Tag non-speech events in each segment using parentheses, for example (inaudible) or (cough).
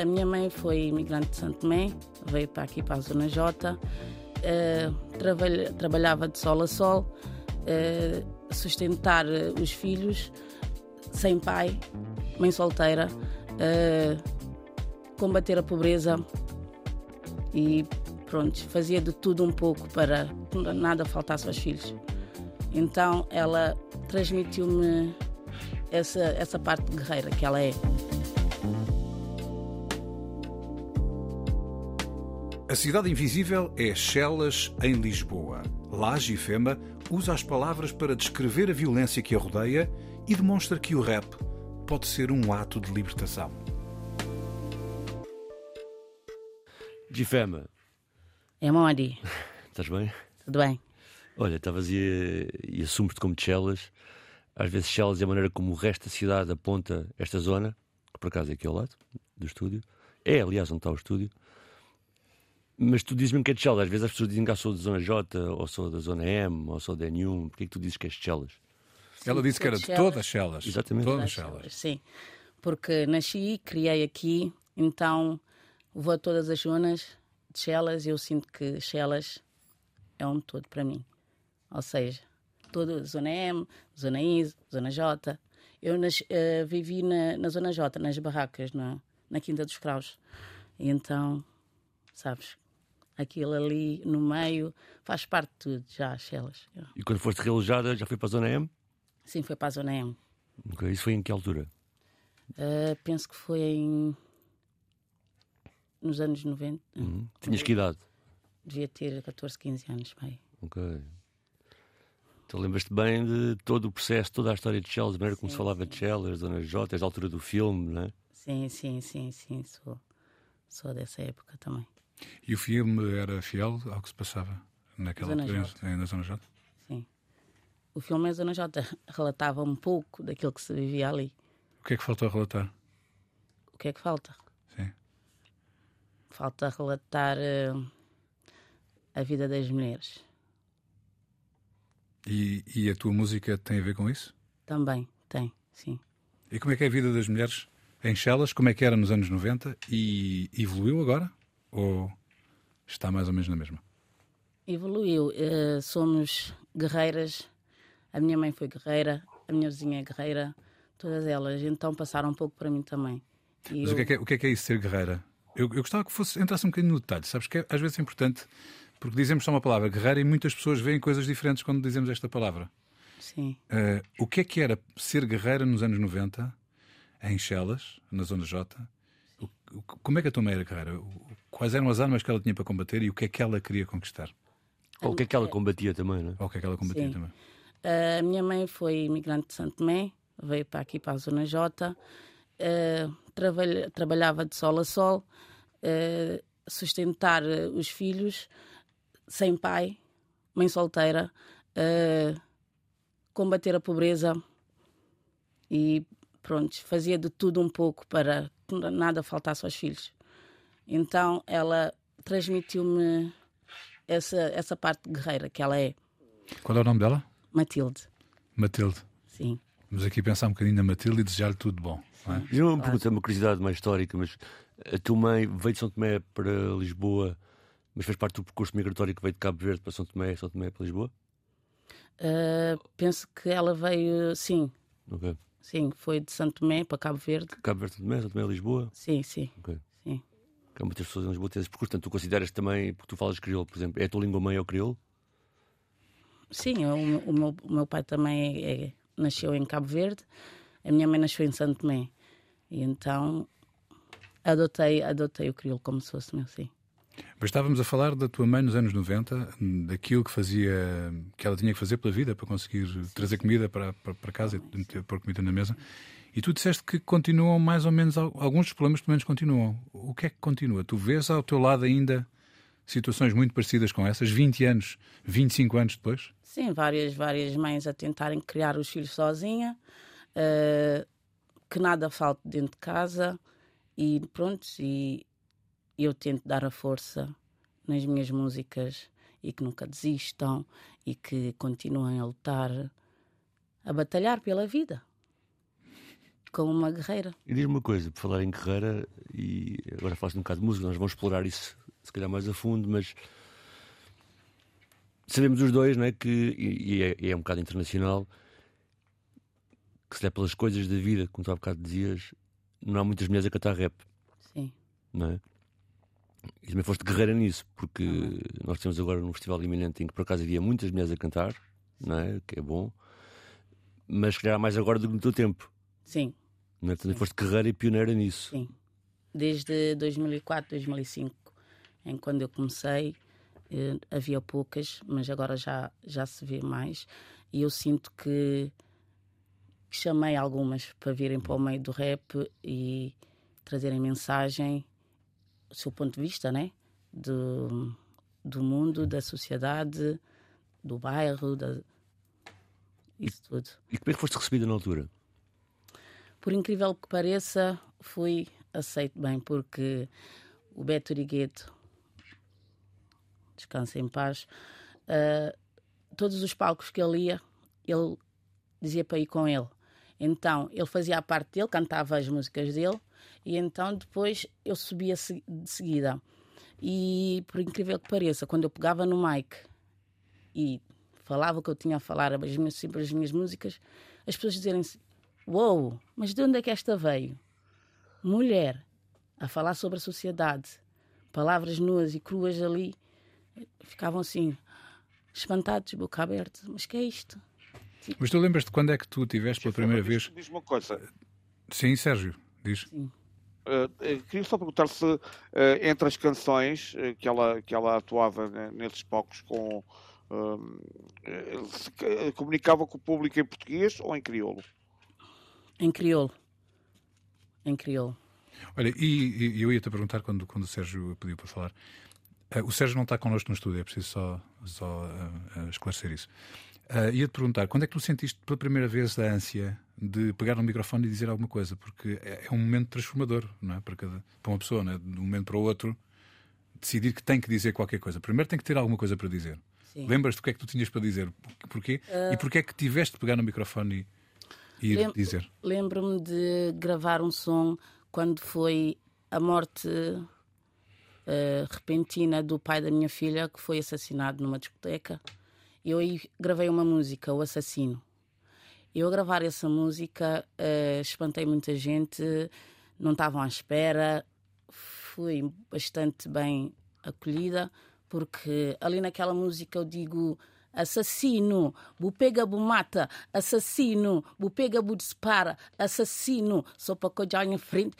A minha mãe foi imigrante de Santo Tomé, veio para aqui para a Zona J, uh, trabalhava de sol a sol, uh, sustentar os filhos, sem pai, mãe solteira, combater a pobreza e pronto, fazia de tudo um pouco para nada faltasse aos filhos. Então ela transmitiu-me essa, essa parte guerreira que ela é. A Cidade Invisível é Chelas, em Lisboa. Lá, Gifema usa as palavras para descrever a violência que a rodeia e demonstra que o rap pode ser um ato de libertação. Gifema. É Mori. (laughs) Estás bem? Tudo bem. Olha, estavas e, e assumes-te como Chelas. Às vezes Chelas é a maneira como o resto da cidade aponta esta zona, que por acaso é aqui ao lado do estúdio. É, aliás, onde está o estúdio. Mas tu dizes mesmo que é de Chelas. Às vezes as pessoas dizem que eu sou da zona J, ou sou da zona M, ou sou da N1. Porquê é que tu dizes que és de Chelas? Ela disse que era de todas as Chelas. Exatamente. Todas as Chelas. Sim. Porque nasci, criei aqui, então vou a todas as zonas de Chelas e eu sinto que Chelas é um todo para mim. Ou seja, toda a zona M, zona I, zona J. Eu nas, uh, vivi na, na zona J, nas barracas, na, na Quinta dos Craus. E então, sabes, aquilo ali no meio faz parte de tudo, já, Chelas. E quando foste realojada, já foi para a zona M? Sim, foi para a zona M. Okay. Isso foi em que altura? Uh, penso que foi em. nos anos 90. Uhum. Tinhas que idade? Devia ter 14, 15 anos, pai. Ok. Então lembras-te bem de todo o processo, toda a história de Chelas, a maneira como se falava sim. de Chelas, Zona J, a altura do filme, não é? Sim, sim, sim, sim. Sou, sou dessa época também. E o filme era fiel ao que se passava naquela Zona altura, J. na Zona J? Sim. O filme é Zona J (laughs) relatava um pouco daquilo que se vivia ali. O que é que faltou a relatar? O que é que falta? Sim. Falta relatar uh, a vida das mulheres. E, e, a tua música tem a ver com isso? Também, tem, sim. E como é que é a vida das mulheres em Chelas? Como é que era nos anos 90? E evoluiu agora? Ou está mais ou menos na mesma? Evoluiu. Uh, somos guerreiras. A minha mãe foi guerreira, a minha vizinha é guerreira, todas elas. Então passaram um pouco para mim também. E Mas eu... o, que é que é, o que é, que é isso, ser guerreira? Eu, eu gostava que fosse, entrasse um bocadinho no detalhe. Sabes que é, às vezes é importante, porque dizemos só uma palavra, guerreira, e muitas pessoas veem coisas diferentes quando dizemos esta palavra. Sim. Uh, o que é que era ser guerreira nos anos 90, em Chelas, na Zona J? O, o, como é que a tua mãe era guerreira? Quais eram as armas que ela tinha para combater e o que é que ela queria conquistar? Ou o que é que ela combatia também, não é? Ou o que é que ela combatia Sim. também? A minha mãe foi imigrante de Santo Tomé, veio para aqui para a Zona J, uh, trabalha, trabalhava de sol a sol, uh, sustentar os filhos, sem pai, mãe solteira, uh, combater a pobreza e pronto, fazia de tudo um pouco para nada faltasse aos filhos. Então ela transmitiu-me essa, essa parte guerreira que ela é. Qual é o nome dela? Matilde. Matilde. Sim. Vamos aqui pensar um bocadinho na Matilde e desejar-lhe tudo de bom. Não é? Eu uma pergunta, uma curiosidade mais histórica, mas a tua mãe veio de São Tomé para Lisboa, mas fez parte do percurso migratório que veio de Cabo Verde para São Tomé, São Tomé para Lisboa? Uh, penso que ela veio, sim. Ok. Sim, foi de Santo Tomé para Cabo Verde. Cabo Verde, São Tomé, São Tomé, Lisboa? Sim, sim. Ok. sim. Há muitas pessoas em Lisboa que têm esse percurso. Portanto, tu consideras também, porque tu falas crioulo, por exemplo, é a tua língua mãe é o crioulo? Sim, eu, o, meu, o meu pai também é, é, nasceu em Cabo Verde, a minha mãe nasceu em Santo Tomé. E então adotei, adotei o crioulo como se fosse meu, sim. Mas estávamos a falar da tua mãe nos anos 90, daquilo que fazia, que ela tinha que fazer pela vida para conseguir trazer comida para, para, para casa e pôr comida na mesa. E tu disseste que continuam mais ou menos, alguns dos problemas pelo menos continuam. O que é que continua? Tu vês ao teu lado ainda situações muito parecidas com essas, 20 anos, 25 anos depois? Sim, várias, várias mães a tentarem criar os filhos sozinha, uh, que nada falte dentro de casa e pronto, e eu tento dar a força nas minhas músicas e que nunca desistam e que continuem a lutar, a batalhar pela vida como uma guerreira. E diz-me uma coisa, por falar em guerreira, e agora falaste um bocado de música, nós vamos explorar isso se calhar mais a fundo, mas sabemos os dois, não é? Que, e, é, e é um bocado internacional, que se der pelas coisas da vida, como tu há bocado dizias, não há muitas mulheres a cantar rap. Sim. Não é? E também foste guerreira nisso, porque uhum. nós temos agora um festival iminente em que por acaso havia muitas mulheres a cantar, não é? Que é bom, mas que calhar mais agora do que no teu tempo. Sim. Não é? Também foste guerreira e pioneira nisso. Sim. Desde 2004, 2005, em quando eu comecei, eh, havia poucas, mas agora já, já se vê mais. E eu sinto que chamei algumas para virem para o meio do rap e trazerem mensagem, seu ponto de vista, né? Do, do mundo, da sociedade, do bairro, da... isso tudo. E como é que foste recebida na altura? Por incrível que pareça, fui aceito bem, porque o Beto Rigueto, descansa em paz, uh, todos os palcos que ele ia, ele dizia para ir com ele. Então, ele fazia a parte dele, cantava as músicas dele, e então depois eu subia de seguida. E por incrível que pareça, quando eu pegava no mic e falava o que eu tinha a falar, as minhas, sempre as minhas músicas, as pessoas dizerem assim: Uou, wow, mas de onde é que esta veio? Mulher a falar sobre a sociedade, palavras nuas e cruas ali, ficavam assim, espantados, boca aberta. Mas que é isto? Mas tu lembras-te quando é que tu tiveste pela primeira vez? Diz uma coisa. Sim, Sérgio, diz. Sim. Uh, queria só perguntar se uh, entre as canções uh, que, ela, que ela atuava né, nesses palcos com se, comunicava com o público em português ou em crioulo? Em crioulo. Em crioulo. Olha, e, e eu ia-te perguntar quando, quando o Sérgio pediu para falar. o Sérgio não está connosco no estúdio, é preciso só, só esclarecer isso. Uh, Ia-te perguntar, quando é que tu sentiste pela primeira vez a ânsia de pegar no microfone e dizer alguma coisa? Porque é, é um momento transformador, não é? Para, cada, para uma pessoa, é? de um momento para o outro, decidir que tem que dizer qualquer coisa. Primeiro tem que ter alguma coisa para dizer. Lembras-te do que é que tu tinhas para dizer? Porquê? Uh... E porquê é que tiveste de pegar no microfone e, e ir Lem dizer? Lembro-me de gravar um som quando foi a morte uh, repentina do pai da minha filha, que foi assassinado numa discoteca eu aí gravei uma música, O Assassino. Eu a gravar essa música uh, espantei muita gente, não estavam à espera, fui bastante bem acolhida, porque ali naquela música eu digo assassino, bu pega, bu mata, assassino, bu pega, bu dispara, assassino, só para eu em frente,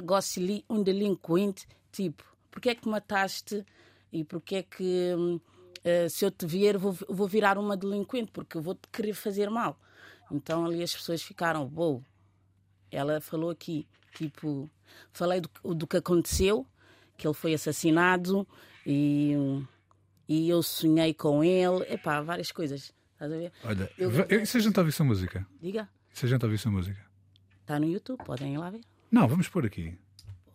goste ali um delinquente, tipo, porque é que mataste e porque é que eh, se eu te ver, vou, vou virar uma delinquente, porque eu vou-te querer fazer mal. Então ali as pessoas ficaram, uou, wow. ela falou aqui, tipo, falei do, do que aconteceu, que ele foi assassinado e, e eu sonhei com ele, epá, várias coisas. Estás a ver? Olha, eu, eu, se a gente ouvir essa música? Diga. Se a gente ouvir essa música? Está no YouTube, podem ir lá ver. Não, vamos pôr aqui.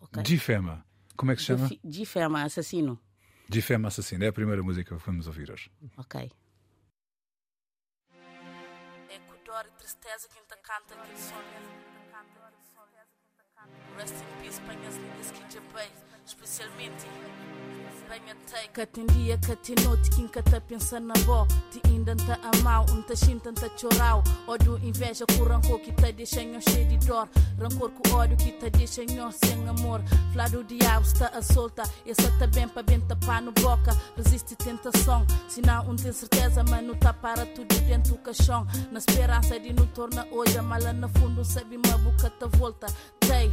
Okay. Difema. Como é que se chama? Difema, assassino. Difema Assassino é a primeira música que vamos ouvir hoje. Ok. É com dor e tristeza que ainda canta aquele som. Rest in peace, panhas lindas que te especialmente Que tem dia que tem noite que nunca tá pensando na vó Te ainda tá a mal, xinta, tá chorau Ódio, inveja com rancor que tá deixa em cheio de dor. Rancor com ódio que tá deixa em sem amor. Flá do diabo está a solta Essa tá bem para bem tapar no boca Resiste tentação Se não, um tem certeza, mano tá para tudo dentro do caixão Na esperança de não tornar hoje A mala no fundo, sabe uma boca tá volta Tem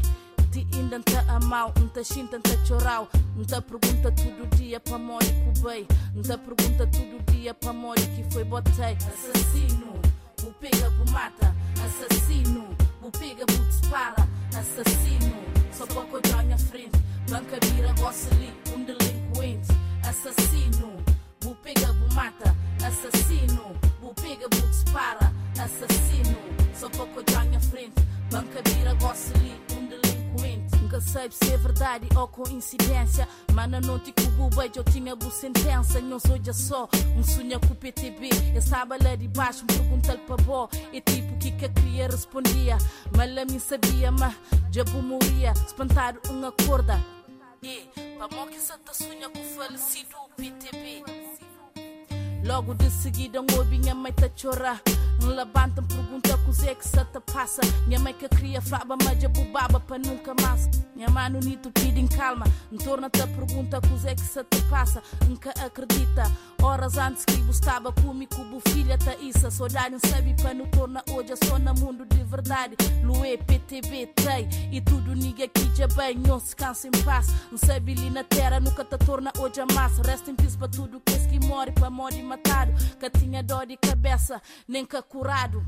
ti ainda a xinta, não tá choral. Não tá pergunta todo dia pra mori que bem. Tá pergunta todo dia pra mori que foi botei. Assassino, o pega, o mata. Assassino, o pega, o dispara. Assassino, só pouco de minha frente. Banca vira, gosta ali, um delinquente. Assassino, o pega, o mata. Assassino, o pega, o dispara. Assassino, só pouco de minha frente. Banca vira, gosta ali, um delinquente. Nunca sei se é verdade ou coincidência. Mas na noite que o beijo eu tinha boa sentença. Não sou já só um sonho com o PTB. Eu estava lá de baixo, me perguntei para bó. E tipo, que que a cria respondia? Mas lá me sabia, mas já morria. Espantar uma corda. E, para mó que tá sonha com o falecido PTB. Logo de seguida, um minha mãe tá chorar. Um levanta, pergunta o que que se te passa. Minha mãe que cria flaba, mas já bubaba para nunca mais. Minha mãe no nito pede em calma. Em torna-te pergunta o que é que se te passa. Nunca acredita. Horas antes que estava comigo, cubo filha tá isso. Se olhar, não sabe para não torna hoje. Só no mundo de verdade. Luê, PTB, tem. E tudo ninguém aqui já bem. Não se cansa em paz. Não sabe ali na terra, nunca te torna hoje a massa. Resta em paz para tudo que é que morre, para morrer matado. Que tinha dor de cabeça, nem que curado.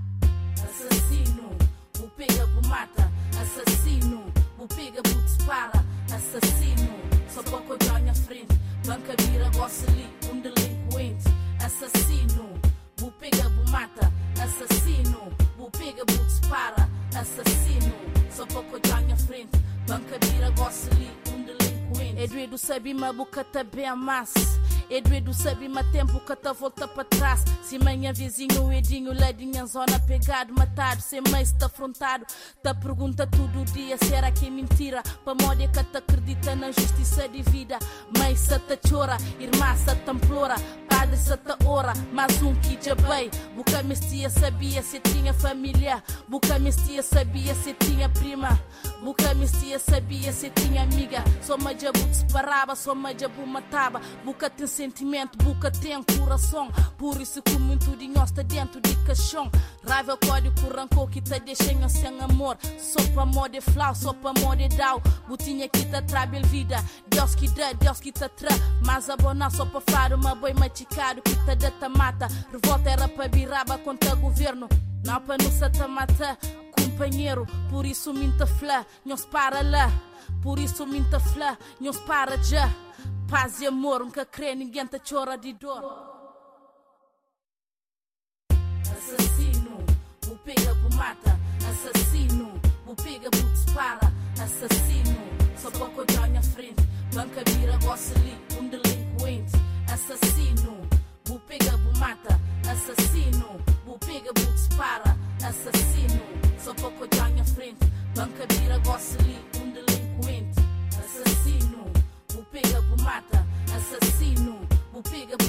Assassino, o pega, o mata. Assassino, o pega, o dispara. Assassino, só pouco de minha frente. Banca vira, ali, um delinquente. Assassino, o pega, o mata. Assassino, o pega, o dispara. Assassino, só pouco de minha frente. Banca vira, ali, um delinquente. Eduardo sabe, mas boca tá bem amassa. Eduardo sabe mas tempo que tá volta para trás. Se manhã vizinho, Edinho, ladinha zona pegado, matado, sem mãe está afrontado. Tá pergunta todo dia, será que é mentira? Pra moda que te acredita na justiça de vida. Mãe se te chora, irmã se te implora, padre se te ora, mas um que já bem. Boca mestia sabia se tinha família, boca mestia sabia se tinha prima, boca mestia sabia se tinha amiga. Só majabu disparava, só majabu matava, boca tem sentimento, boca tem coração. Por isso que muito nós está dentro de caixão. Raiva, código, rancor que te deixa sem amor. Só para amor de flau, só para amor de dau. Botinha que te trabe vida. Deus que dá, Deus que te tra. Mas abonar só para falar uma boi machucado que te dá te mata. Revolta era para biraba contra governo. Não para te mata, companheiro. Por isso minta flá, não para lá. Por isso minta flá, não para já. Paz e amor, nunca crê, ninguém te chora de dor. Assassino, o pega, o mata. Assassino, o pega, o dispara. Assassino, só pouco de minha frente. Banca vira, gosta ali, um delinquente. Assassino, o pega, o mata. Assassino, o pega, o dispara. Assassino, só pouco de minha frente. Banca vira, gosta ali, pega, o mata. Assassino, o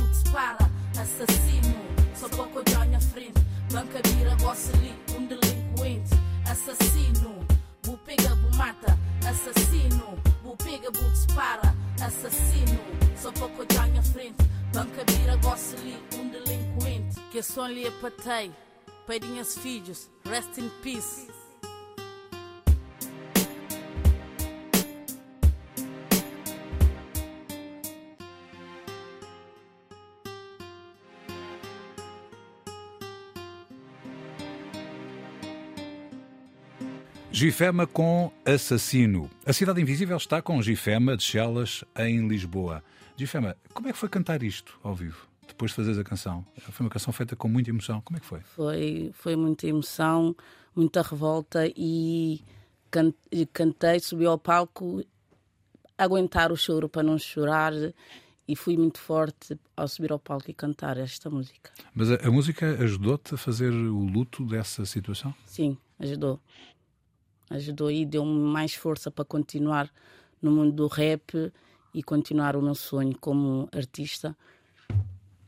dispara. Assassino, só pouco de minha frente. Banca vira, ali, um delinquente. Assassino, o mata. Assassino, o dispara. Assassino, só pouco de minha frente. Banca vira, ali, um delinquente. Que som lhe apatei. Pedinhas filhos, rest in peace. Gifema com Assassino. A Cidade Invisível está com Gifema de Chelas em Lisboa. Gifema, como é que foi cantar isto ao vivo? Depois de fazeres a canção. Foi uma canção feita com muita emoção. Como é que foi? Foi, foi muita emoção, muita revolta e can- e cantei, subi ao palco, aguentar o choro para não chorar e fui muito forte ao subir ao palco e cantar esta música. Mas a, a música ajudou-te a fazer o luto dessa situação? Sim, ajudou. Ajudou e deu-me mais força para continuar no mundo do rap e continuar o meu sonho como artista.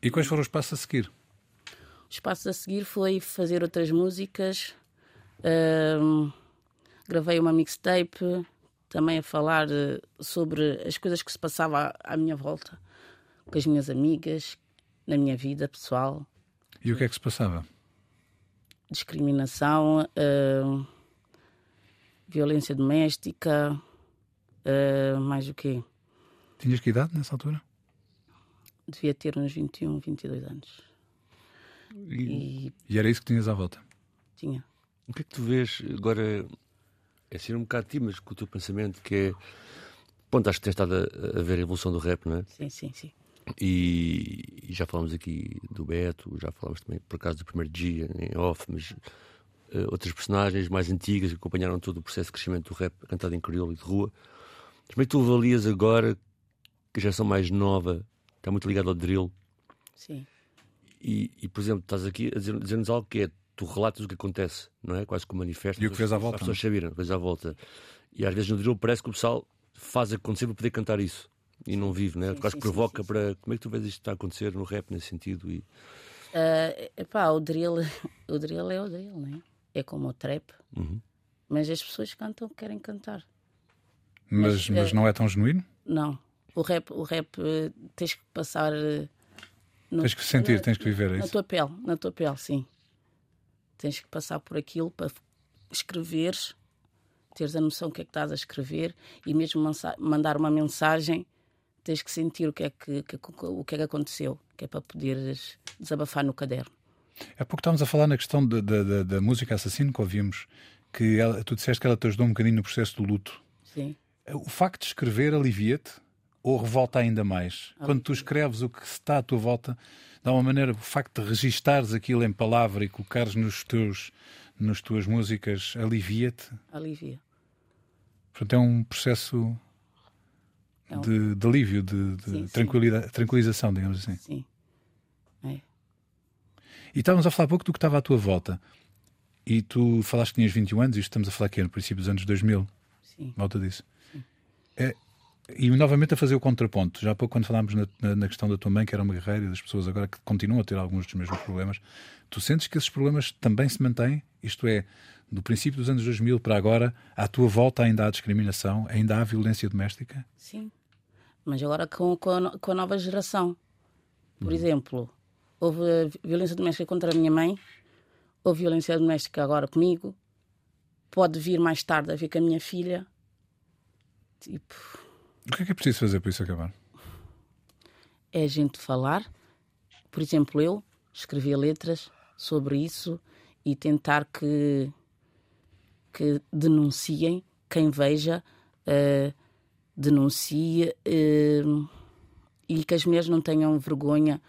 E quais foram os passos a seguir? Os passos a seguir foi fazer outras músicas. ahm, gravei uma mixtape também a falar eh, sobre as coisas que se passavam à, minha volta, com as minhas amigas, na minha vida pessoal. E o que é que se passava? Discriminação, ahm, violência doméstica, uh, mais o quê? Tinhas que idade nessa altura? Devia ter uns 21, 22 anos. E, E E era isso que tinhas à volta. tinha. o que é que tu vês agora? É ser um bocado ti, mas com o teu pensamento, que é. Ponto, acho que tens estado a, a ver a evolução do rap, não é? Sim, sim, sim. E, e já falamos aqui do Beto, já falamos também, por acaso, do primeiro dia em off, mas outras personagens mais antigas que acompanharam todo o processo de crescimento do rap cantado em crioulo e de rua. Mas como é que tu avalias agora que a geração mais nova está muito ligada ao drill Sim, e, e, por exemplo, estás aqui a dizer- dizer-nos algo que é tu relatas o que acontece, não é? Quase que um manifesto. E o que vês à volta, As pessoas saberem, vês à volta. E às vezes no drill parece que o pessoal faz acontecer para poder cantar isso. E não vive, não é? Sim, Quase sim, provoca sim, sim. para. Como é que tu vês isto estar a acontecer no rap nesse sentido? E... Uh, epá, o drill, (laughs) o drill é o drill, né? É como o trap. Uhum. Mas as pessoas cantam o que querem cantar. Mas, Mas, mas eh, não é tão genuíno? Não. O rap, o rap eh, tens que passar. eh, no- Tens que sentir, na- tens que viver é Na isso. tua pele, na tua pele, sim. Tens que passar por aquilo para escreveres, teres a noção do que é que estás a escrever e mesmo mandar uma mensagem, tens que sentir o que é que, que- o que, é que aconteceu, que é para poderes desabafar no caderno. Há pouco estávamos a falar na questão da, da, música assassino que ouvimos, que ela- tu disseste que ela te ajudou um bocadinho no processo do luto. Sim. O facto de escrever alivia-te ou revolta ainda mais? Quando tu escreves o que está à tua volta, de alguma maneira, o facto de registares aquilo em palavra e colocares nos teus, nas tuas músicas, alivia-te? Alivia. Portanto, é um processo É de, de alívio, de, de Sim, sim. tranquilida- tranquilização, digamos assim. Sim. É. E estávamos a falar pouco do que estava à tua volta. E tu falaste que tinhas 21 anos, e estamos a falar aqui no princípio dos anos 2000, Sim. volta disso. É, e novamente a fazer o contraponto. Já há pouco, quando falámos na, na- na questão da tua mãe, que era uma guerreira, e das pessoas agora que continuam a ter alguns dos mesmos problemas, tu sentes que esses problemas também se mantêm? Isto é, do princípio dos anos 2000 para agora, à tua volta ainda há discriminação, ainda há violência doméstica? Sim. Mas agora com, com, a, com a nova geração. Por exemplo, houve vi- violência doméstica contra a minha mãe, houve violência doméstica agora comigo, pode vir mais tarde a ver com a minha filha. Tipo, O que é que é preciso fazer para isso acabar? é a gente falar. Por exemplo, eu escrevi letras sobre isso e tentar que, que denunciem quem veja, eh, denuncie eh, e que as mulheres não tenham vergonha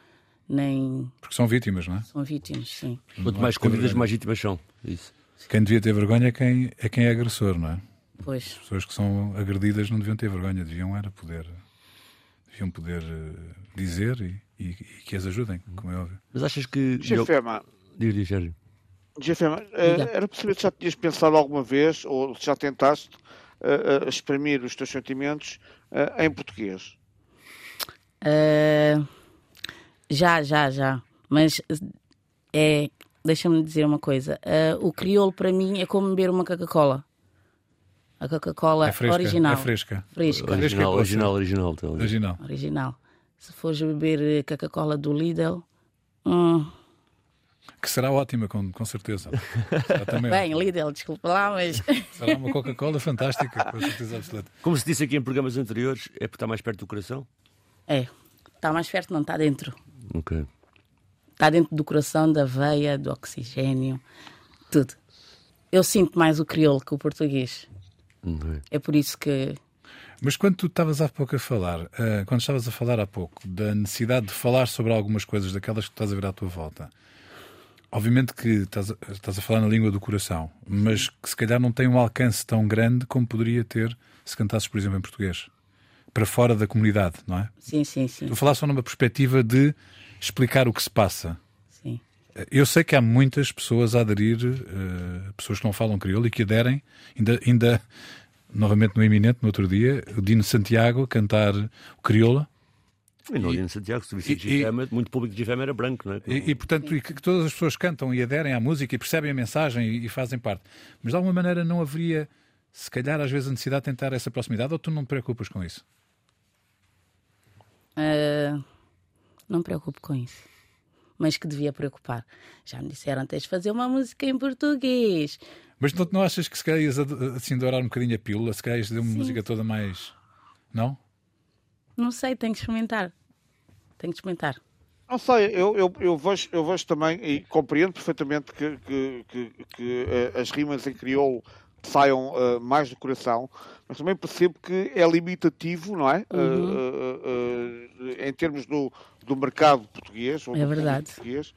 nem Porque são vítimas, não é? são vítimas, sim. Quanto mais escondidas, mais vítimas são. Isso. Quem devia ter vergonha é quem é, quem é agressor, não é? Pois, pessoas que são agredidas não deviam ter vergonha, deviam era poder, deviam poder eh, dizer e, e- e que as ajudem, como é óbvio. Mas achas que. GFM, Diz, diz, Sérgio. GFM, eh, era possível que já tinhas pensado alguma vez, ou já tentaste, eh, exprimir os teus sentimentos eh, em português? Eh, já, já, já. Mas é, deixa-me dizer uma coisa. eh, o crioulo para mim é como beber uma Coca-Cola. A Coca-Cola É fresca, original. é fresca. Fresca. Original, é original, original. então. Original. Original. Se fores beber eh, Coca-Cola do Lidl, hum, Que será ótima, com, com certeza. Será, também (laughs) bem, ótima. Lidl, desculpa lá, mas (laughs) será uma Coca-Cola fantástica, com certeza absoluta. Como se disse aqui em programas anteriores, é porque está mais perto do coração? é, está mais perto, não está dentro. Ok. Está dentro do coração, da veia, do oxigênio, tudo. Eu sinto mais o crioulo que o português. Ok. É por isso que Mas quando tu estavas há pouco a falar, eh, quando estavas a falar há pouco da necessidade de falar sobre algumas coisas daquelas que estás a ver à tua volta, obviamente que estás a, estás a falar na língua do coração, mas que se calhar não tem um alcance tão grande como poderia ter se cantasses, por exemplo, em português, para fora da comunidade, não é? Sim, sim, sim. Tu falaste só numa perspectiva de explicar o que se passa. sim. Eu sei que há muitas pessoas a aderir, eh, pessoas que não falam crioulo e que aderem, ainda, ainda novamente no iminente, no outro dia, o Dino Santiago a cantar o crioula. E no Dino Santiago, se visse e- GFM, muito público de GFM era branco, não é? E, e, portanto, e que que todas as pessoas cantam e aderem à música e percebem a mensagem e, e fazem parte. Mas de alguma maneira não haveria, se calhar, às vezes, a necessidade de tentar essa proximidade ou tu não te preocupas com isso? Ah, não me preocupo com isso. mas que devia preocupar. Já me disseram: tens de fazer uma música em português. Mas não, não achas que se calhar ias assim dourar um bocadinho a pílula? Se calhar ias fazer uma Sim. música toda mais. Não? Não sei, tenho que experimentar. Tenho que experimentar. Não sei, eu, eu, eu, vejo, eu vejo também e compreendo perfeitamente que, que, que, que uh, as rimas em crioulo saiam uh, mais do coração, mas também percebo que é limitativo, não é? Uhum. Uh, em termos do, do mercado português, ou é verdade. português,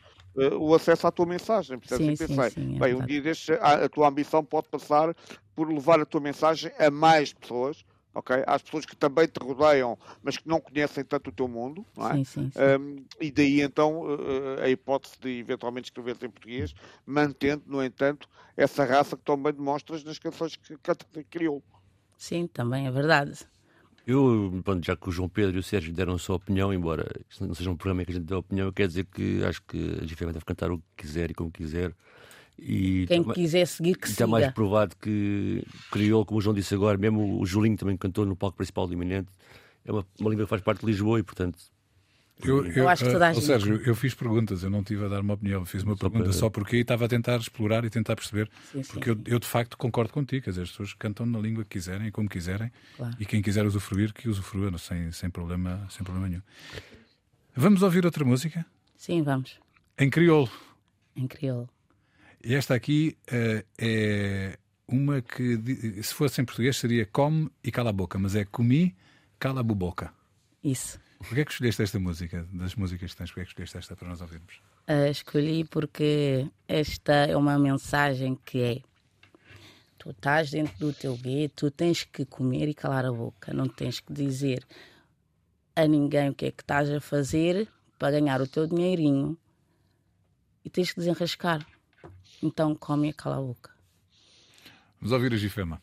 o acesso à tua mensagem. Portanto, sim, pensei, sim, sim, é bem, um dia destes, a, a tua ambição pode passar por levar a tua mensagem a mais pessoas ok? Às pessoas que também te rodeiam, mas que não conhecem tanto o teu mundo, não é? Sim, sim, sim. Um, e daí então uh, a hipótese de eventualmente escrever em português, mantendo, no entanto, essa raça que também demonstras nas canções que, que criou. Sim, também é verdade. Eu, pronto, já que o João Pedro e o Sérgio deram a sua opinião, embora isto não seja um programa em que a gente dê a opinião, quer dizer que acho que a GFM deve cantar o que quiser e como quiser. E Quem também, quiser seguir, que está siga. mais provado que criou, como o João disse agora, mesmo o Julinho também cantou no palco principal do Iminente. É uma, uma língua que faz parte de Lisboa e, portanto, eu, eu, eu, acho que toda a gente... Sérgio, eu fiz perguntas, eu não tive a dar uma opinião, fiz uma só pergunta para... só porque estava a tentar explorar e tentar perceber. Sim, sim, porque sim. Eu, eu, de facto concordo contigo, quer dizer, as pessoas cantam na língua que quiserem, como quiserem, claro. e quem quiser usufruir, que usufrua, sem, sem, problema, sem problema nenhum. Vamos ouvir outra música? Sim, vamos. Em crioulo. Em crioulo. E esta aqui uh, é uma que, se fosse em português, seria come e cala a boca, mas é comi, cala a boca. Isso. Porquê é que escolheste esta música? Das músicas que tens, porquê é que escolheste esta para nós ouvirmos? Uh, escolhi porque esta é uma mensagem que é tu estás dentro do teu gueto, tu tens que comer e calar a boca, não tens que dizer a ninguém o que é que estás a fazer para ganhar o teu dinheirinho e tens que desenrascar. Então come a boca. Vamos ouvir a Gifema.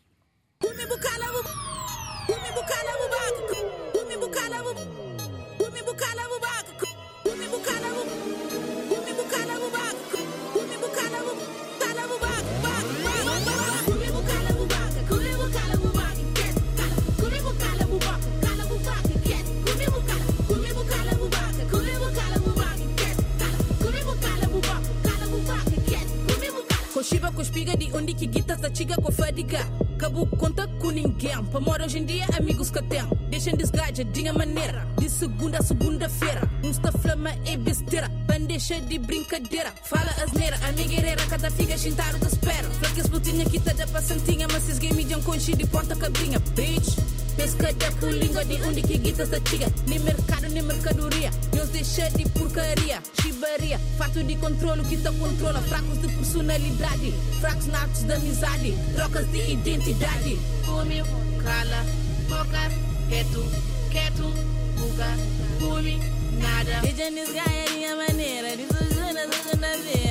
Onde que guita sa chiga com fadiga. Cabo conta com ninguém. Para morar hoje em dia, amigos que tem. Deixem desgaja de maneira. De segunda a segunda-feira. Um flama é besteira. Bandeja de brincadeira. Fala asneira, amigueira, cada figa chintar o que espera. Flaque explotinha, quita da passantinha. Mas esses game de conchi de ponta cabrinha. Bitch. Pesca da pulinga de onde que guita sa chiga. Nem mercado, nem mercadoria. Nos deixa de porcaria. Chibaria. Fato de controle que te controla. Fracos de personalidade. Fracos natos de amizade. Trocas de identidade. Come, cala, boca, quieto, quieto, buga, come, nada. Veja nisgaia maneira. De sujuna, segunda-feira. Come,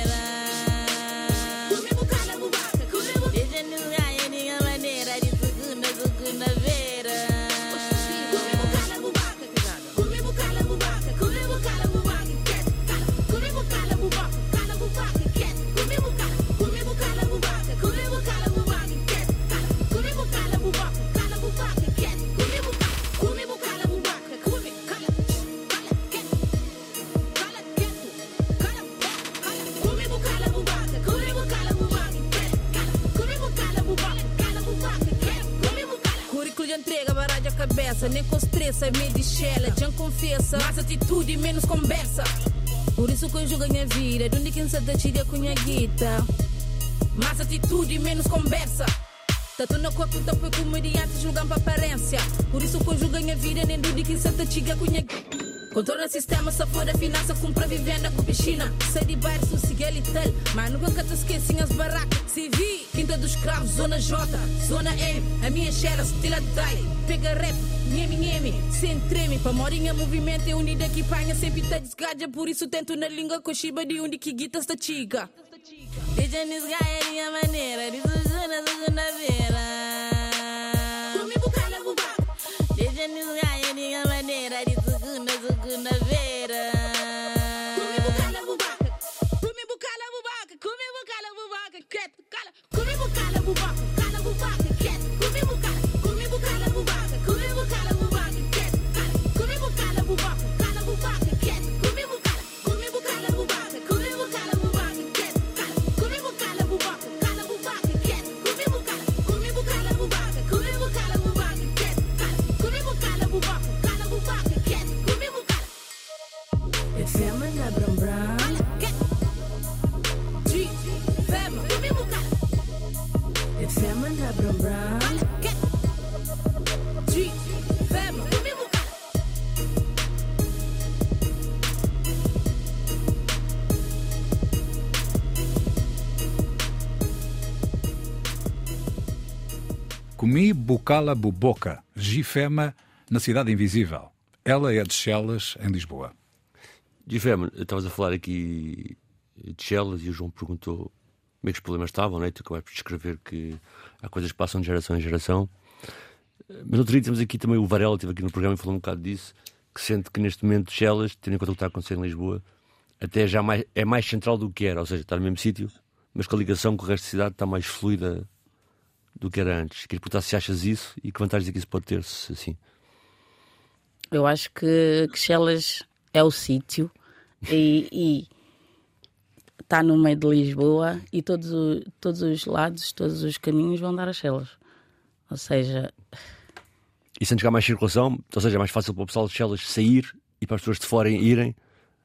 nem com estresse, é meio de chela, já confessa. Mais atitude e menos conversa. Por isso conjuga a vida, de onde quem se com a guita. Mais atitude e menos conversa. Tanto no corpo, tá foi comediante julgando pra aparência. Por isso conjuga a vida, nem do que se chega com a guita. Controla o sistema, só for a finança, compra vivenda com piscina. Sai de bairro, sossega tal. Mas nunca te esquecem as barracas. Se vi, quinta dos cravos, zona J, zona M. A minha xera, estila dai. Pega rap, nheme, nheme, sem treme. Pra morinha, movimento é unida que panha, sempre tá desgaja. Por isso tento na língua com chiba de onde que guita está chica. Deixa nisgaia é minha maneira, de sujuna, segunda-feira. Comigo Comi Bucala Buboca, Gifema, na Cidade Invisível. Ela é de Chelas, em Lisboa. Gifema, estavas a falar aqui de Chelas e o João perguntou como é que os problemas estavam, né? tu acabaste de descrever que há coisas que passam de geração em geração. Mas outro dia temos aqui também o Varela, esteve aqui no programa e falou um bocado disso, que sente que neste momento Chelas, tendo em conta o que está a acontecer em Lisboa, até já mais, é mais central do que era, ou seja, está no mesmo sítio, mas que a ligação com o resto da cidade está mais fluida do que era antes. Queria perguntar se achas isso e que vantagens é que isso pode ter, se assim. Eu acho que, que Chelas é o sítio e, está no meio de Lisboa e todos, todos os lados, todos os caminhos vão dar a Chelas. Ou seja. E sentes que há mais circulação, ou seja, é mais fácil para o pessoal de Chelas sair e para as pessoas de fora irem.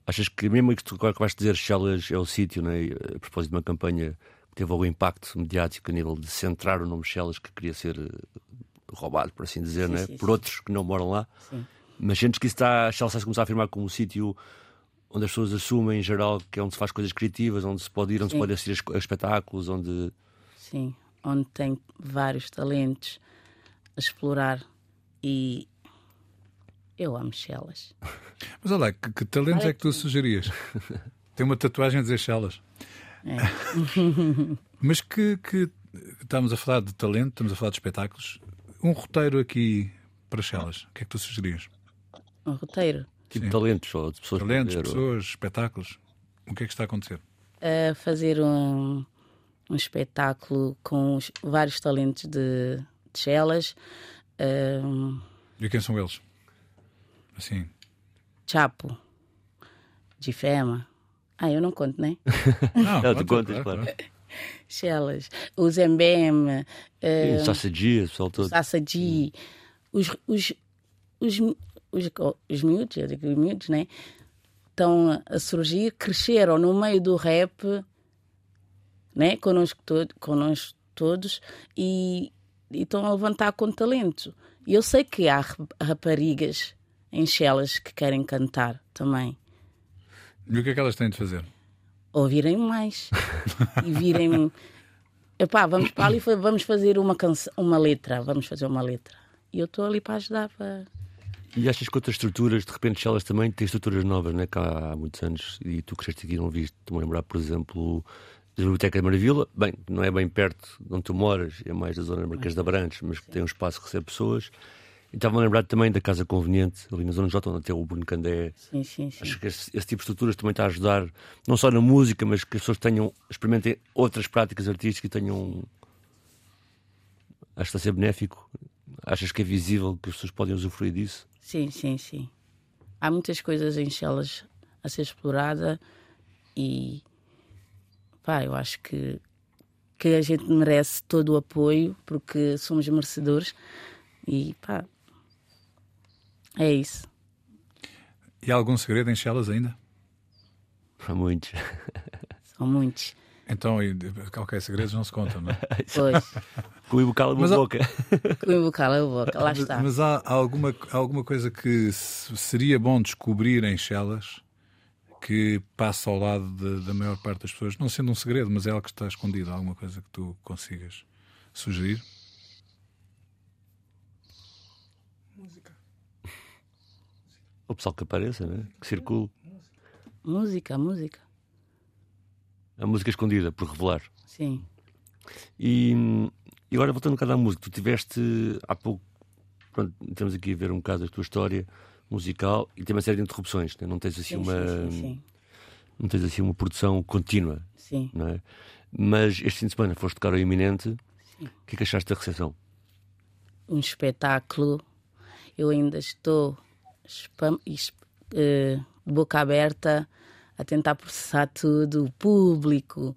Achas que mesmo que tu acabaste de dizer Chelas é o sítio, né? a propósito de uma campanha teve algum impacto mediático a nível de centrar o nome Chelas que queria ser eh, roubado, por assim dizer, sim, né? sim, por sim. outros que não moram lá. Mas sentes que isso está, Chelas está a começar a afirmar como um sítio onde as pessoas assumem, em geral, que é onde se faz coisas criativas, onde se pode ir, onde se pode assistir a espetáculos, onde... Sim, onde tem vários talentos a explorar e eu amo Chelas. (laughs) Mas olha, que, que talentos é que tu sugerias? (laughs) Tem uma tatuagem a dizer Chelas. É. (laughs) Mas que, que estamos a falar de talento, estamos a falar de espetáculos. Um roteiro aqui para Chelas, o que é que tu sugerias? Um roteiro? Tipo Sim. talentos ou de pessoas. Talentos, pessoas, espetáculos. O que é que está a acontecer? A fazer um, um espetáculo com os, vários talentos de, de Chelas. Um... E quem são eles? Assim. Chapo, Difema, ah, eu não conto, né? (laughs) não, não tu contas, claro. Chelas, os MBM, uh, Sassadi, o pessoal todo. Sassadi, os, os, os, os, os miúdos, eu digo miúdos, né? Estão a surgir, cresceram no meio do rap, né? Connosco, todo, connosco todos e, e estão a levantar com talento. E eu sei que há raparigas em Chelas que querem cantar também. E o que é que elas têm de fazer? Ouvirem mais e virem. Epá, vamos para ali, vamos fazer uma, canção, uma letra, vamos fazer uma letra. E eu estou ali para ajudar. Para... E achas que outras estruturas, de repente, elas também têm estruturas novas, né? Cá há muitos anos, e tu cresceste aqui não viste, estou-me a lembrar, por exemplo, da Biblioteca de Maravilha, bem, não é bem perto de onde tu moras, é mais da zona de Marquês de Abrantes, mas que tem um espaço que recebe pessoas. E estava a lembrar também da Casa Conveniente, ali na Zona J, onde tem o Bruno Candé. Sim, sim, sim. Acho que esse, esse, tipo de estruturas também está a ajudar, não só na música, mas que as pessoas tenham, experimentem outras práticas artísticas e tenham. Acho que está a ser benéfico. Achas que é visível que as pessoas podem usufruir disso? Sim, sim, sim. Há muitas coisas em Chelas a ser explorada e. pá, eu acho que, que a gente merece todo o apoio porque somos merecedores e pá, é isso. E há algum segredo em Chelas ainda? Há muitos. São muitos. Então, qualquer segredos não se contam, não é? (laughs) Pois. Com o bocal a boca. (laughs) Com o bocal a boca, lá está. Mas, mas há alguma, alguma coisa que seria bom descobrir em Chelas que passa ao lado de, da maior parte das pessoas, não sendo um segredo, mas é algo que está escondido, alguma coisa que tu consigas sugerir? O pessoal que apareça, né? que circule. Música, música. A música escondida, por revelar. Sim. E, e agora voltando um bocado à música, tu tiveste há pouco, pronto, temos aqui a ver um bocado a tua história musical e tem uma série de interrupções, né? não tens assim sim, uma. Sim, sim, não tens assim uma produção contínua. Sim. Não é? Mas este fim de semana foste tocar ao iminente. O que é que achaste da recepção? Um espetáculo. Eu ainda estou spam, uh, de boca aberta a tentar processar tudo, o público,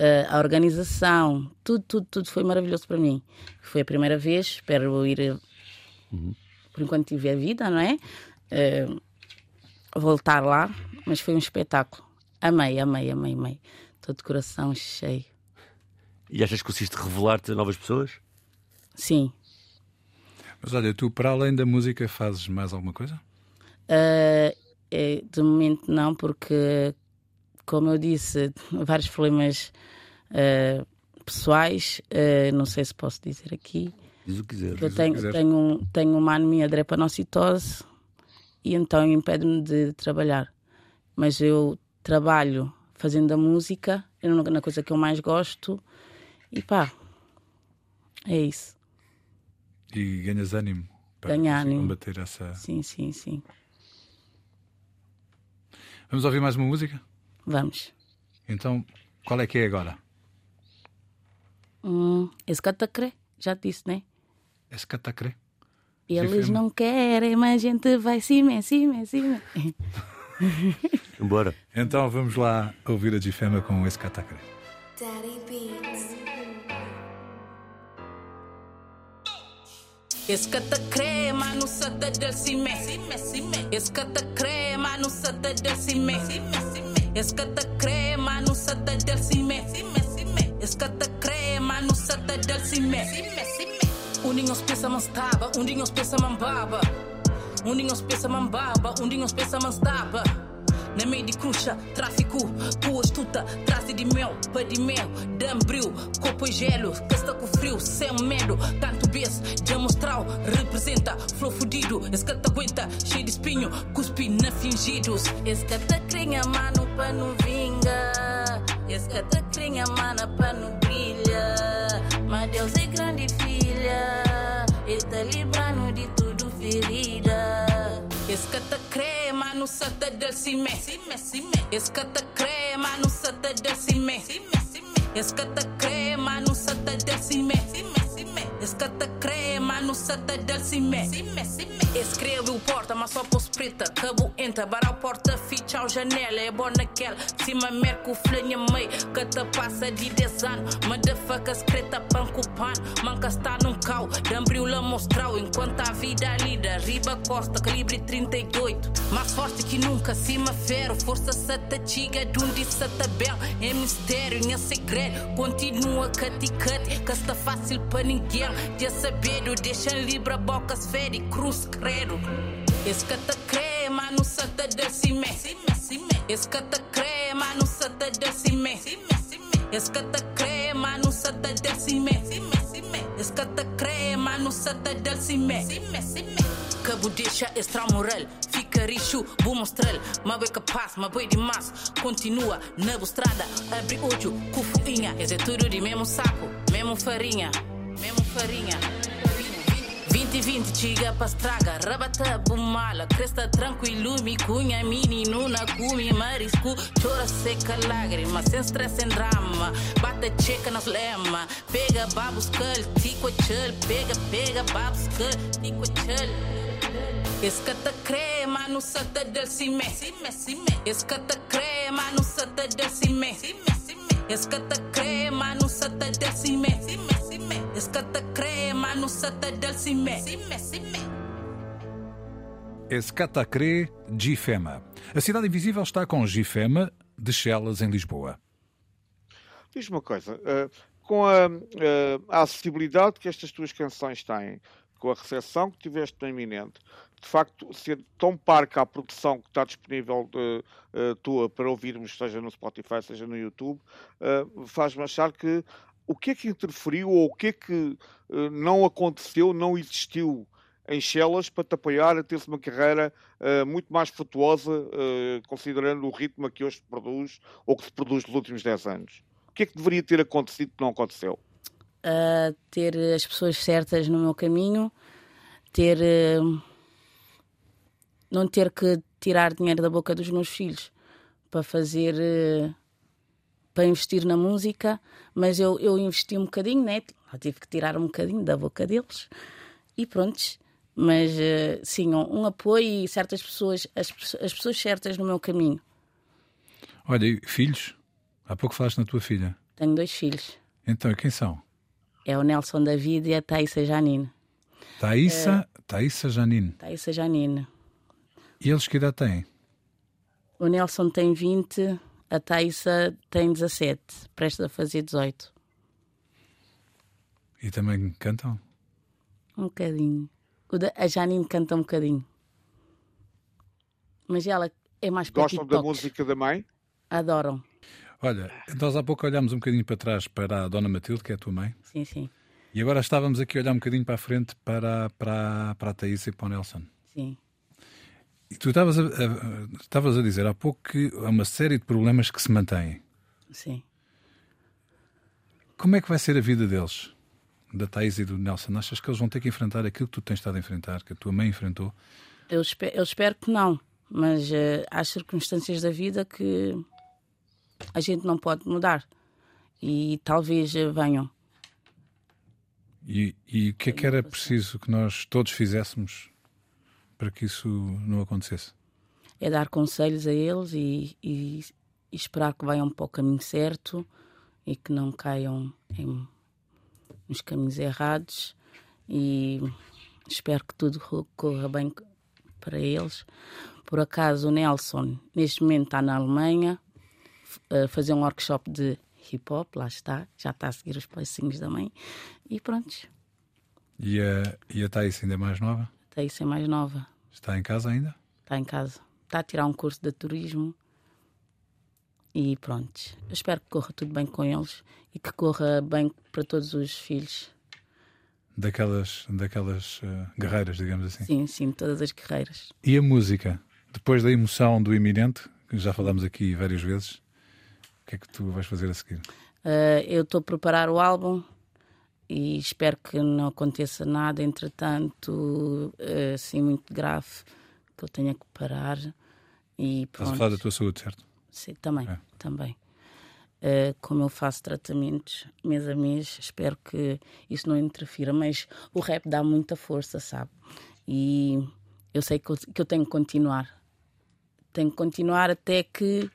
uh, a organização, tudo, tudo, tudo foi maravilhoso para mim. Foi a primeira vez, espero ir, uhum. por enquanto tiver vida, não é? Uh, voltar lá mas foi um espetáculo. Amei, amei, amei, amei. Estou de coração cheio. E achas que conseguiste revelar-te a novas pessoas? Sim. Mas olha, tu para além da música fazes mais alguma coisa? Uh, de momento não, porque como eu disse, vários problemas uh, pessoais, uh, não sei se posso dizer aqui. Diz o que quiser. Eu tenho, tenho, tenho uma anemia drepanocitose e então impede-me de trabalhar. Mas eu trabalho fazendo a música, é na coisa que eu mais gosto e pá, é isso. E ganhas ânimo para Ganha ânimo. combater essa. Sim, sim, sim. Vamos ouvir mais uma música? Vamos. Então, qual é que é agora? Hum, escatacre, já disse, né? Escatacre. Eles não querem, mas a gente vai cima, cima, cima. Bora. Então vamos lá ouvir a Gifema com Escatacre. Daddy Beats. Escata crema no sata del cime. Escata crema no sata del cime. Escata crema no sata del cime. Escata crema no sata del cime. Undinhos pensa man staba, undinhos pensa man baba. Undinhos pensa man baba, undinhos pensa man staba. Na meio de cruxa, tráfico, tua estuta, traze de mel, pé de mel, dambril, copo e gelo, casta com frio, sem medo, tanto beijo, demonstral, representa, flow fudido, esse te aguenta, cheio de espinho, cuspi na fingidos. Esse que te crinha, mano, pra não vinga, esse que te crinha, mana, pra não brilha, mas Deus é grande filha, ele tá de ferida. Escata crema no sata del cime. Escata crema no sata del cime. Escata crema no sata del cime. Escata crema no sata del cime. Escreve o porta, mas só pôs preta. Cabo entra, bara porta, ficha ao janela. É bom naquela, cima merco, flanha meio. Cata passa de 10 anos. Motherfucker, escrita panco pan. Manca está num cal, dambril la mostral. Enquanto a vida lida, riba costa, calibre 38. Mais forte que nunca, cima ferro. Força sata tiga, dundi sata bel. É mistério, é segredo. Continua cut-cut, que está fácil para ninguém. De saber, deixa livre a boca, fere, cruz, credo. Escata crema no sata del cime. Escata crema no sata del cime. Escata crema no sata del cime. Escata crema no sata del cime. Cabo deixa extramoral, fica richo, vou mostrar. Mas é capaz, mas é demais. Continua na estrada, abre olho, cufuinha. Esse é tudo de mesmo saco, mesmo farinha, mesmo farinha. 2020 chega pra estraga, rabata bumala, cresta tranquilo, me cunha, menino na cume, marisco, chora seca lágrima, sem stress, sem drama, bata checa nas lema, pega babos cal, tico chel, pega, pega babos cal, tico chel. Escata crema no sata del cime, escata crema no sata del cime, escata crema no sata del cime. Escata crema no sata del cime. Escatacre Gifema. A Cidade Invisível está com Gifema de Chelas, em Lisboa. Diz uma coisa, uh, com a, uh, a, acessibilidade que estas tuas canções têm, com a recepção que tiveste no iminente, de facto, ser tão parca a produção que está disponível de, uh, tua para ouvirmos, seja no Spotify, seja no YouTube, faz-me achar que o que é que interferiu ou o que é que uh, não aconteceu, não existiu em Chelas para te apoiar a ter-se uma carreira uh, muito mais frutuosa, uh, considerando o ritmo a que hoje se produz ou que se produz nos últimos 10 anos? O que é que deveria ter acontecido que não aconteceu? Ter as pessoas certas no meu caminho, ter. não ter que tirar dinheiro da boca dos meus filhos para fazer para investir na música, mas eu, eu investi um bocadinho, né? Tive que tirar um bocadinho da boca deles e pronto. Mas uh, sim, um, um, apoio e certas pessoas, as, as pessoas certas no meu caminho. Olha, filhos? Há pouco falaste na tua filha. Tenho dois filhos. Então, quem são? É o Nelson David e a Thaisa Janine. Thaisa, uh, Thaisa Janine. Thaisa Janine. E eles que idade têm? O Nelson tem 20, a Thaisa tem 17, presta a fazer 18. E também cantam? Um bocadinho. A Janine canta um bocadinho. Mas ela é mais para Gostam da música da mãe? Adoram. Olha, nós há pouco olhámos um bocadinho para trás para a Dona Matilde, que é a tua mãe. Sim, sim. E agora estávamos aqui a olhar um bocadinho para a frente para, para, para a Thaís e para o Nelson. Sim. E tu estavas a, a, estavas a dizer há pouco que há uma série de problemas que se mantêm. Sim. Como é que vai ser a vida deles? Da Thaís e do Nelson? Achas que eles vão ter que enfrentar aquilo que tu tens estado a enfrentar, que a tua mãe enfrentou? Eu espero, eu espero que não, mas uh, há circunstâncias da vida que a gente não pode mudar e talvez uh, venham. E, e o que é que era preciso que nós todos fizéssemos para que isso não acontecesse? É dar conselhos a eles e, e, e esperar que vayam para o caminho certo e que não caiam em, nos caminhos errados. E espero que tudo corra bem para eles. Por acaso, o Nelson, neste momento, está na Alemanha a fazer um workshop de hip hop, lá está, já está a seguir os passinhos da mãe. E pronto. E a, e a Thaís ainda é mais nova? Thaís é mais nova. Está em casa ainda? Está em casa. Está a tirar um curso de turismo. E pronto. Eu espero que corra tudo bem com eles e que corra bem para todos os filhos. Daquelas, daquelas uh, guerreiras, digamos assim. Sim, sim, todas as guerreiras. E a música? Depois da emoção do iminente, que já falámos aqui várias vezes, o que é que tu vais fazer a seguir? Uh, eu estou a preparar o álbum e espero que não aconteça nada, entretanto, eh, assim, muito grave, que eu tenha que parar. E pronto. Estás a falar da tua saúde, certo? Sim, também, é. também. Uh, como eu faço tratamentos mês a mês, espero que isso não interfira, mas o rap dá muita força, sabe? E eu sei que eu, que eu tenho que continuar. Tenho que continuar até que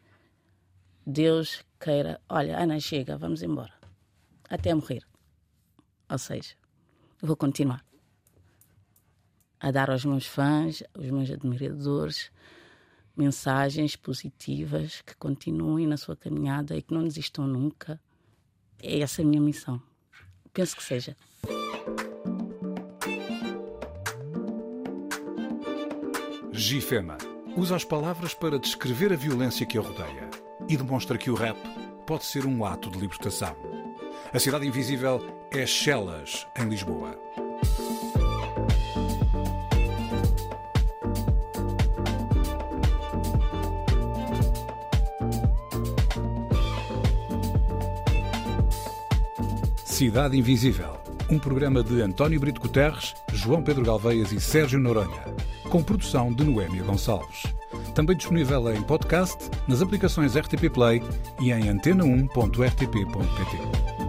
Deus queira. Olha, Ana, chega, vamos embora. Até morrer. Ou seja, vou continuar a dar aos meus fãs, aos meus admiradores, mensagens positivas que continuem na sua caminhada e que não desistam nunca. É essa a minha missão. Penso que seja. Gifema usa as palavras para descrever a violência que a rodeia e demonstra que o rap pode ser um ato de libertação. A Cidade Invisível é Chelas, em Lisboa. Cidade Invisível, um programa de António Brito Guterres, João Pedro Galveias e Sérgio Noronha, com produção de Noémia Gonçalves. Também disponível em podcast, nas aplicações RTP Play e em antena1.rtp.pt.